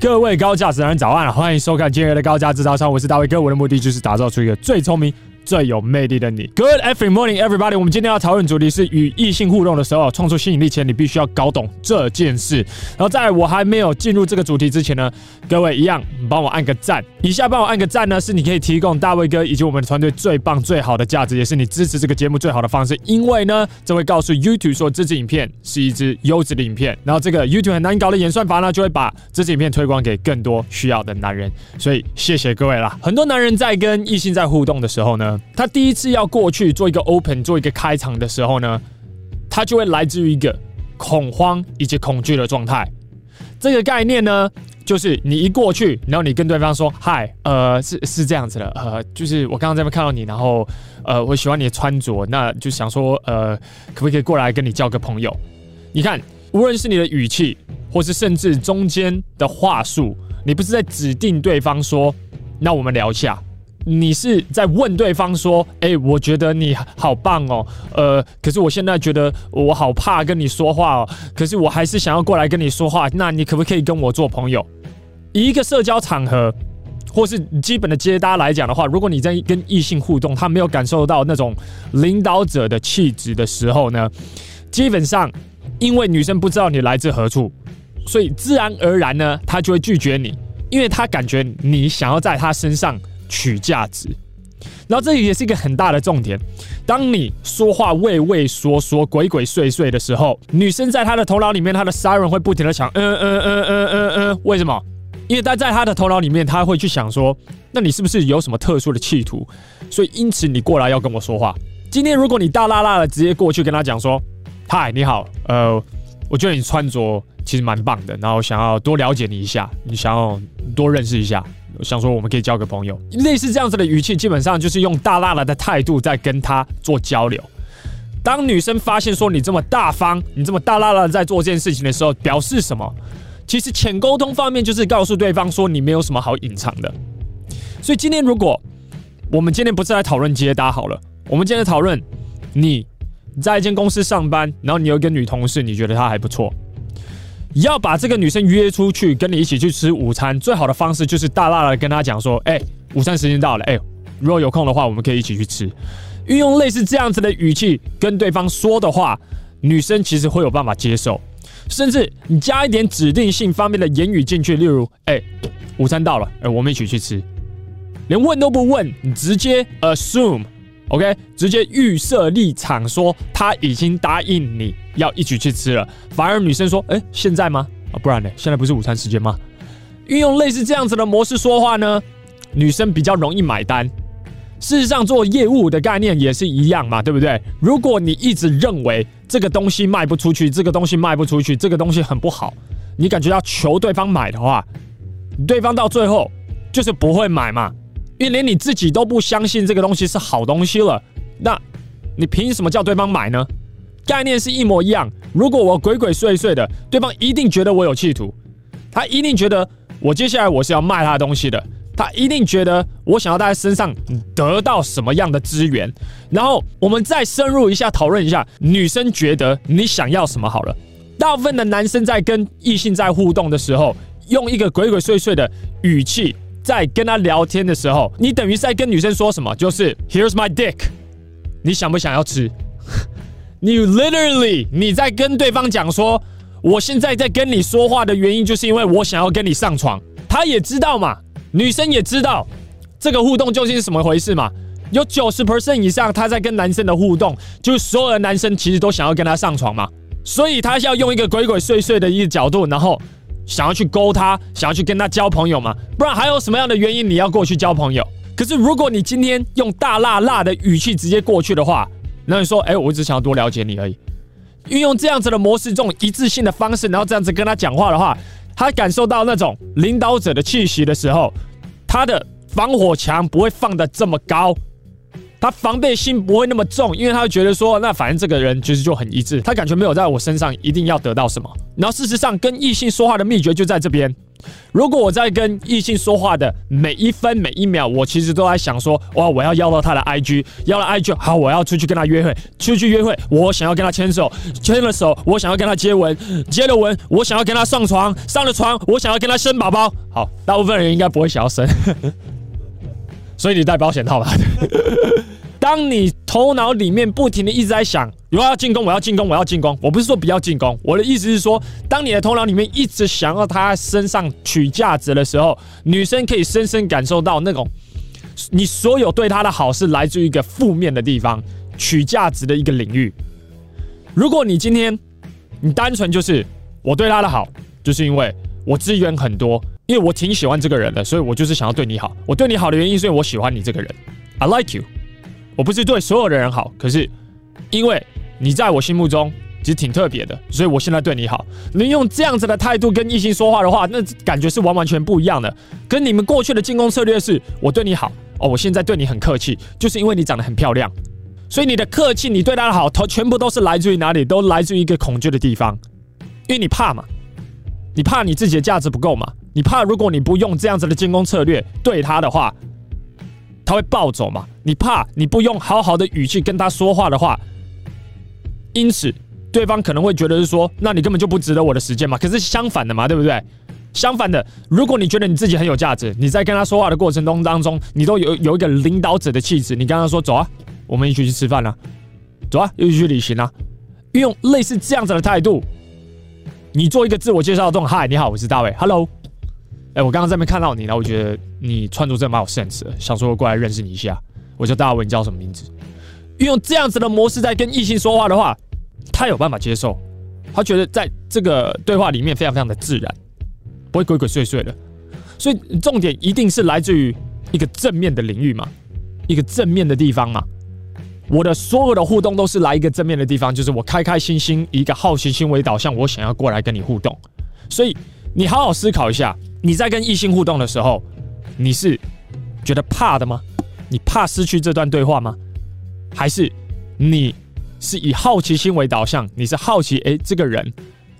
各位高价值男人早安，欢迎收看今日的高价制造商，我是大卫哥，我的目的就是打造出一个最聪明。最有魅力的你，Good every morning, everybody。我们今天要讨论主题是与异性互动的时候，创出吸引力前，你必须要搞懂这件事。然后在我还没有进入这个主题之前呢，各位一样帮我按个赞。以下帮我按个赞呢，是你可以提供大卫哥以及我们的团队最棒、最好的价值，也是你支持这个节目最好的方式。因为呢，这会告诉 YouTube 说这支影片是一支优质的影片。然后这个 YouTube 很难搞的演算法呢，就会把这支影片推广给更多需要的男人。所以谢谢各位啦。很多男人在跟异性在互动的时候呢。他第一次要过去做一个 open，做一个开场的时候呢，他就会来自于一个恐慌以及恐惧的状态。这个概念呢，就是你一过去，然后你跟对方说：“嗨，呃，是是这样子的，呃，就是我刚刚在那边看到你，然后呃，我喜欢你的穿着，那就想说，呃，可不可以过来跟你交个朋友？”你看，无论是你的语气，或是甚至中间的话术，你不是在指定对方说：“那我们聊一下。”你是在问对方说：“哎、我觉得你好棒哦，呃，可是我现在觉得我好怕跟你说话哦，可是我还是想要过来跟你说话，那你可不可以跟我做朋友？”一个社交场合或是基本的接搭来讲的话，如果你在跟异性互动，他没有感受到那种领导者的气质的时候呢，基本上因为女生不知道你来自何处，所以自然而然呢，她就会拒绝你，因为她感觉你想要在她身上。取价值，然后这里也是一个很大的重点。当你说话畏畏缩缩、鬼鬼祟祟的时候，女生在她的头脑里面，她的 siren 会不停的想，嗯嗯嗯嗯嗯嗯，为什么？因为她在她的头脑里面，她会去想说，那你是不是有什么特殊的企图？所以因此你过来要跟我说话。今天如果你大剌剌的直接过去跟她讲说，嗨，你好，呃，我觉得你穿着其实蛮棒的，然后想要多了解你一下，你想要多认识一下。想说我们可以交个朋友，类似这样子的语气，基本上就是用大剌剌的态度在跟他做交流。当女生发现说你这么大方，你这么大剌剌的在做这件事情的时候，表示什么？其实浅沟通方面就是告诉对方说你没有什么好隐藏的。所以今天如果我们今天不是来讨论接搭好了，我们今天讨论你在一间公司上班，然后你有一个女同事，你觉得她还不错。要把这个女生约出去跟你一起去吃午餐，最好的方式就是大大的跟她讲说：“哎，午餐时间到了，哎，如果有空的话，我们可以一起去吃。”运用类似这样子的语气跟对方说的话，女生其实会有办法接受。甚至你加一点指定性方面的言语进去，例如：“哎，午餐到了，哎，我们一起去吃。”连问都不问，你直接 assume。OK，直接预设立场说他已经答应你要一起去吃了，反而女生说：“哎，现在吗？啊，不然呢？现在不是午餐时间吗？”运用类似这样子的模式说话呢，女生比较容易买单。事实上，做业务的概念也是一样嘛，对不对？如果你一直认为这个东西卖不出去，这个东西卖不出去，这个东西很不好，你感觉要求对方买的话，对方到最后就是不会买嘛。因为连你自己都不相信这个东西是好东西了，那你凭什么叫对方买呢？概念是一模一样。如果我鬼鬼祟祟的，对方一定觉得我有企图，他一定觉得我接下来我是要卖他的东西的，他一定觉得我想要在他身上得到什么样的资源。然后我们再深入一下讨论一下，女生觉得你想要什么好了。大部分的男生在跟异性在互动的时候，用一个鬼鬼祟祟的语气。在跟他聊天的时候，你等于在跟女生说什么？就是 Here's my dick，你想不想要吃？你 literally 你在跟对方讲说，我现在在跟你说话的原因，就是因为我想要跟你上床。他也知道嘛，女生也知道这个互动究竟是什么回事嘛。有九十 percent 以上，他在跟男生的互动，就是所有的男生其实都想要跟他上床嘛。所以他要用一个鬼鬼祟祟的一个角度，然后。想要去勾他，想要去跟他交朋友吗？不然还有什么样的原因你要过去交朋友？可是如果你今天用大辣辣的语气直接过去的话，那你说，哎，我只想要多了解你而已。运用这样子的模式，这种一致性的方式，然后这样子跟他讲话的话，他感受到那种领导者的气息的时候，他的防火墙不会放得这么高。他防备心不会那么重，因为他会觉得说，那反正这个人其实就很一致，他感觉没有在我身上一定要得到什么。然后事实上，跟异性说话的秘诀就在这边，如果我在跟异性说话的每一分每一秒，我其实都在想说，哇，我要要到他的 IG，要了 IG，好，我要出去跟他约会，出去约会，我想要跟他牵手，牵了手，我想要跟他接吻，接了吻，我想要跟他上床，上了床，我想要跟他生宝宝。好，大部分人应该不会想要生，所以你戴保险套吧。当你头脑里面不停的一直在想，我要进攻，我要进攻，我要进攻。我不是说不要进攻，我的意思是说，当你的头脑里面一直想要他身上取价值的时候，女生可以深深感受到那种你所有对她的好是来自于一个负面的地方，取价值的一个领域。如果你今天你单纯就是我对她的好，就是因为我资源很多，因为我挺喜欢这个人的，所以我就是想要对你好。我对你好的原因是因为我喜欢你这个人，I like you。我不是对所有的人好，可是因为你在我心目中其实挺特别的，所以我现在对你好。能用这样子的态度跟异性说话的话，那感觉是完完全不一样的。跟你们过去的进攻策略是，我对你好哦，我现在对你很客气，就是因为你长得很漂亮，所以你的客气，你对他的好，都全部都是来自于哪里？都来自于一个恐惧的地方，因为你怕嘛，你怕你自己的价值不够嘛，你怕如果你不用这样子的进攻策略对他的话。他会暴走嘛？你怕你不用好好的语气跟他说话的话，因此对方可能会觉得是说，那你根本就不值得我的时间嘛。可是相反的嘛，对不对？相反的，如果你觉得你自己很有价值，你在跟他说话的过程中当中，你都有有一个领导者的气质，你跟他说走啊，我们一起去吃饭了，走啊，一起去旅行啊，运用类似这样子的态度，你做一个自我介绍这种，嗨，你好，我是大卫，Hello。哎、我刚刚在那边看到你，然后我觉得你穿着真的蛮有 sense 的，想说过来认识你一下。我叫大卫，你叫什么名字？运用这样子的模式在跟异性说话的话，他有办法接受，他觉得在这个对话里面非常非常的自然，不会鬼鬼祟祟的。所以重点一定是来自于一个正面的领域嘛，一个正面的地方嘛。我的所有的互动都是来一个正面的地方，就是我开开心心，以一个好奇心为导向，我想要过来跟你互动。所以你好好思考一下。你在跟异性互动的时候，你是觉得怕的吗？你怕失去这段对话吗？还是你是以好奇心为导向？你是好奇，诶，这个人，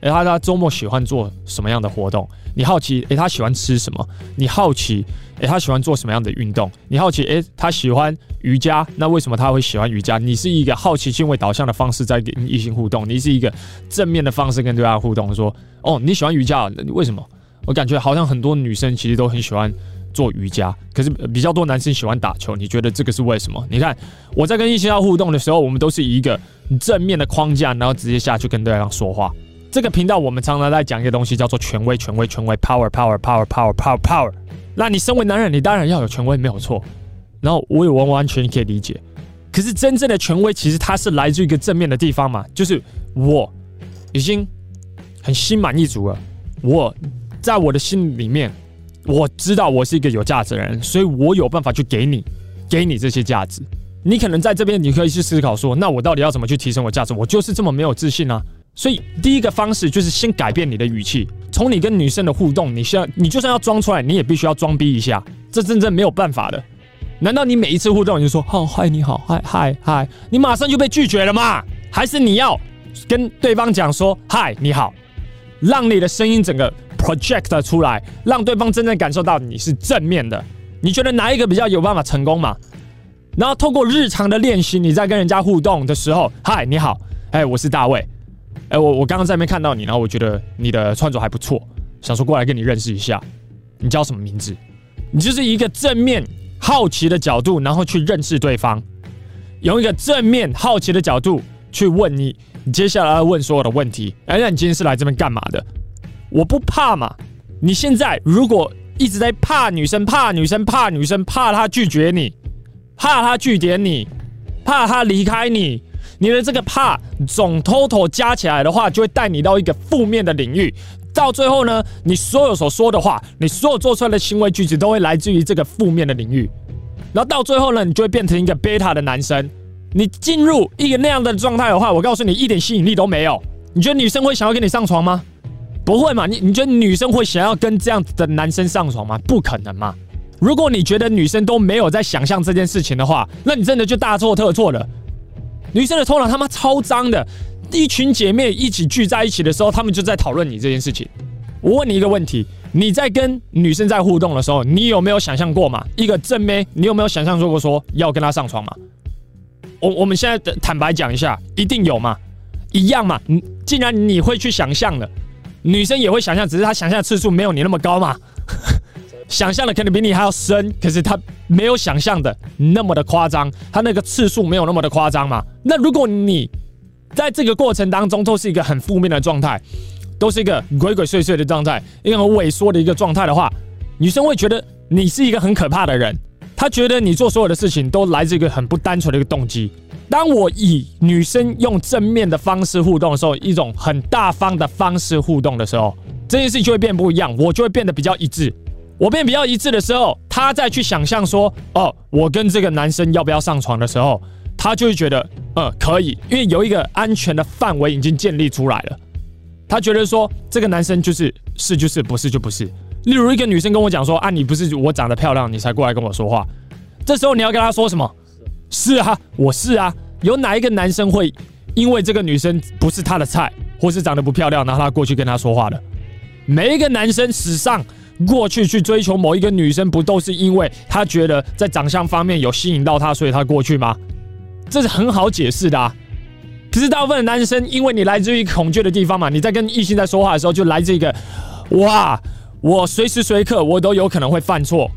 诶，他他周末喜欢做什么样的活动？你好奇，诶，他喜欢吃什么？你好奇，诶，他喜欢做什么样的运动？你好奇，诶，他喜欢瑜伽，那为什么他会喜欢瑜伽？你是一个好奇心为导向的方式在跟异性互动，你是一个正面的方式跟对方互动，说，哦，你喜欢瑜伽，你为什么？我感觉好像很多女生其实都很喜欢做瑜伽，可是比较多男生喜欢打球。你觉得这个是为什么？你看我在跟异性要互动的时候，我们都是以一个正面的框架，然后直接下去跟对方说话。这个频道我们常常在讲一个东西，叫做权威，权威，权威，power，power，power，power，power，power。那你身为男人，你当然要有权威，没有错。然后我也完完全可以理解。可是真正的权威，其实它是来自于一个正面的地方嘛，就是我已经很心满意足了，我。在我的心里面，我知道我是一个有价值的人，所以我有办法去给你，给你这些价值。你可能在这边，你可以去思考说，那我到底要怎么去提升我价值？我就是这么没有自信啊！所以第一个方式就是先改变你的语气，从你跟女生的互动，你需要，你就算要装出来，你也必须要装逼一下，这真正没有办法的。难道你每一次互动你就说，哦，嗨，你好，嗨嗨嗨，你马上就被拒绝了吗？还是你要跟对方讲说，嗨，你好，让你的声音整个。project 出来，让对方真正感受到你是正面的。你觉得哪一个比较有办法成功嘛？然后透过日常的练习，你在跟人家互动的时候，嗨，你好，哎，我是大卫，哎，我我刚刚在那边看到你，然后我觉得你的穿着还不错，想说过来跟你认识一下。你叫什么名字？你就是一个正面好奇的角度，然后去认识对方，用一个正面好奇的角度去问你，你接下来要问所有的问题。哎，那你今天是来这边干嘛的？我不怕嘛？你现在如果一直在怕女生，怕女生，怕女生，怕她拒绝你，怕她拒点你，怕她离开你，你的这个怕总 total 加起来的话，就会带你到一个负面的领域。到最后呢，你所有所说的话，你所有做出来的行为举止，都会来自于这个负面的领域。然后到最后呢，你就会变成一个贝塔的男生。你进入一个那样的状态的话，我告诉你，一点吸引力都没有。你觉得女生会想要跟你上床吗？不会嘛？你你觉得女生会想要跟这样子的男生上床吗？不可能嘛！如果你觉得女生都没有在想象这件事情的话，那你真的就大错特错了。女生的头脑他妈超脏的，一群姐妹一起聚在一起的时候，他们就在讨论你这件事情。我问你一个问题：你在跟女生在互动的时候，你有没有想象过嘛？一个正妹，你有没有想象过说要跟她上床嘛？我我们现在坦白讲一下，一定有嘛？一样嘛？你既然你会去想象的，女生也会想象，只是她想象的次数没有你那么高嘛？想象的可能比你还要深，可是他没有想象的那么的夸张，他那个次数没有那么的夸张嘛？那如果你在这个过程当中都是一个很负面的状态。都是一个鬼鬼祟祟的状态，一个很萎缩的一个状态的话，女生会觉得你是一个很可怕的人。她觉得你做所有的事情都来自一个很不单纯的一个动机。当我以女生用正面的方式互动的时候，一种很大方的方式互动的时候，这件事情就会变不一样，我就会变得比较一致。我变比较一致的时候，她再去想象说，哦，我跟这个男生要不要上床的时候，她就会觉得，呃，可以，因为有一个安全的范围已经建立出来了。他觉得说这个男生就是是就是不是就不是。例如一个女生跟我讲说啊，你不是我长得漂亮你才过来跟我说话，这时候你要跟他说什么？是啊，我是啊。有哪一个男生会因为这个女生不是他的菜，或是长得不漂亮，然后他过去跟他说话的？每一个男生史上过去去追求某一个女生，不都是因为他觉得在长相方面有吸引到她，所以他过去吗？这是很好解释的啊。可是大部分的男生，因为你来自于恐惧的地方嘛，你在跟异性在说话的时候，就来自一个，哇，我随时随刻我都有可能会犯错，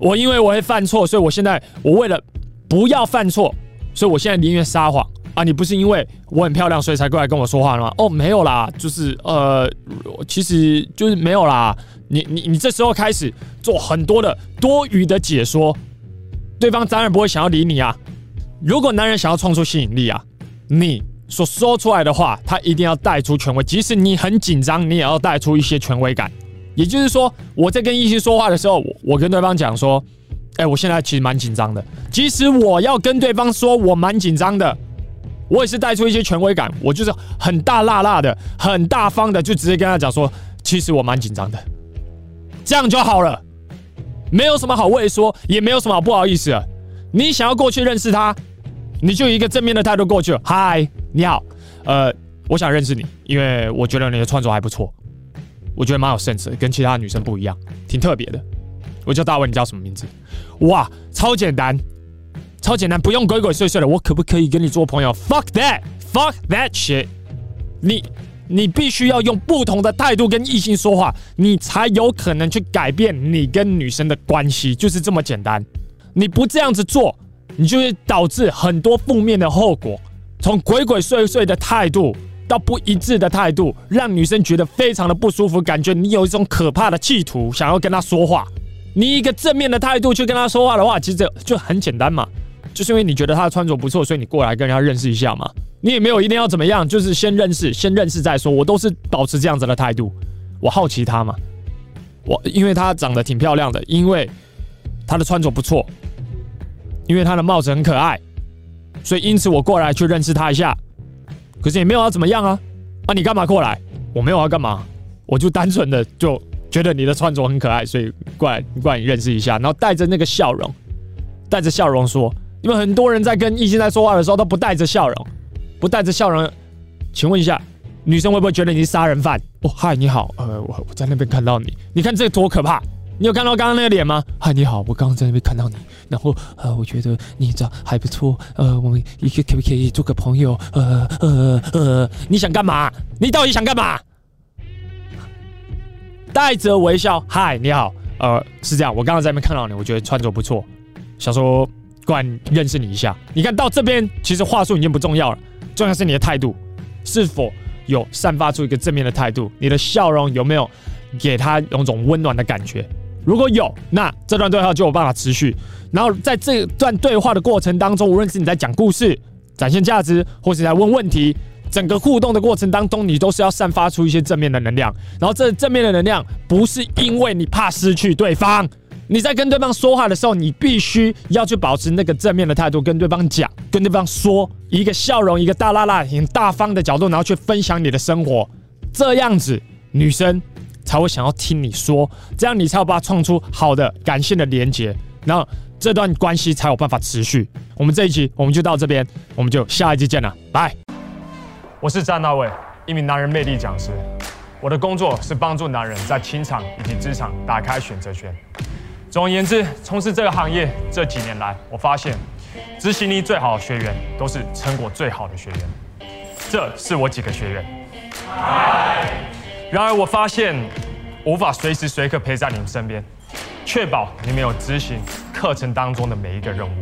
我因为我会犯错，所以我现在我为了不要犯错，所以我现在宁愿撒谎啊！你不是因为我很漂亮所以才过来跟我说话的吗？哦，没有啦，就是呃，其实就是没有啦。你你你这时候开始做很多的多余的解说，对方当然不会想要理你啊。如果男人想要创出吸引力啊。你所说出来的话，他一定要带出权威。即使你很紧张，你也要带出一些权威感。也就是说，我在跟异性说话的时候，我跟对方讲说：“哎，我现在其实蛮紧张的。”即使我要跟对方说我蛮紧张的，我也是带出一些权威感。我就是很大辣辣的、很大方的，就直接跟他讲说：“其实我蛮紧张的。”这样就好了，没有什么好畏缩，也没有什么好不好意思了。你想要过去认识他。你就一个正面的态度过去了。嗨，你好，呃，我想认识你，因为我觉得你的穿着还不错，我觉得蛮有 sense，跟其他女生不一样，挺特别的。我叫大卫，你叫什么名字？哇，超简单，超简单，不用鬼鬼祟祟的。我可不可以跟你做朋友？Fuck that，fuck that shit。你你必须要用不同的态度跟异性说话，你才有可能去改变你跟女生的关系，就是这么简单。你不这样子做。你就会导致很多负面的后果，从鬼鬼祟祟的态度到不一致的态度，让女生觉得非常的不舒服，感觉你有一种可怕的企图想要跟她说话。你一个正面的态度去跟她说话的话，其实就很简单嘛，就是因为你觉得她的穿着不错，所以你过来跟人家认识一下嘛。你也没有一定要怎么样，就是先认识，先认识再说。我都是保持这样子的态度。我好奇她嘛，我因为她长得挺漂亮的，因为她的穿着不错。因为他的帽子很可爱，所以因此我过来去认识他一下。可是也没有要怎么样啊？啊，你干嘛过来？我没有要干嘛，我就单纯的就觉得你的穿着很可爱，所以过来过来认识一下，然后带着那个笑容，带着笑容说。因为很多人在跟异性在说话的时候都不带着笑容，不带着笑容，请问一下，女生会不会觉得你是杀人犯？哦，嗨，你好，呃，我我在那边看到你，你看这多可怕。你有看到刚刚那个脸吗？嗨，你好，我刚刚在那边看到你，然后呃，我觉得你长还不错，呃，我们一个可不可以做个朋友？呃呃呃，你想干嘛？你到底想干嘛？带着微笑，嗨，你好，呃，是这样，我刚刚在那边看到你，我觉得穿着不错，想说过来认识你一下。你看到这边，其实话术已经不重要了，重要是你的态度，是否有散发出一个正面的态度？你的笑容有没有给他有种温暖的感觉？如果有，那这段对话就有办法持续。然后在这段对话的过程当中，无论是你在讲故事、展现价值，或是在问问题，整个互动的过程当中，你都是要散发出一些正面的能量。然后这正面的能量不是因为你怕失去对方，你在跟对方说话的时候，你必须要去保持那个正面的态度，跟对方讲，跟对方说一个笑容，一个大剌剌、很大方的角度，然后去分享你的生活。这样子，女生。才会想要听你说，这样你才有办法创出好的感性的连接，然后这段关系才有办法持续。我们这一集我们就到这边，我们就下一集见了，拜。我是詹大卫，一名男人魅力讲师。我的工作是帮助男人在情场以及职场打开选择权。总而言之，从事这个行业这几年来，我发现执行力最好的学员都是成果最好的学员。这是我几个学员。然而，我发现无法随时随刻陪在你们身边，确保你们有执行课程当中的每一个任务。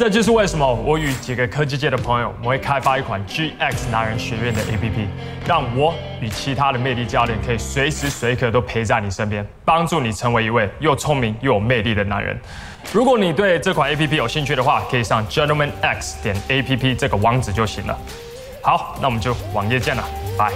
这就是为什么我与几个科技界的朋友，我们会开发一款 GX 男人学院的 APP，让我与其他的魅力教练可以随时随刻都陪在你身边，帮助你成为一位又聪明又有魅力的男人。如果你对这款 APP 有兴趣的话，可以上 gentlemanx 点 APP 这个网址就行了。好，那我们就网页见了，拜。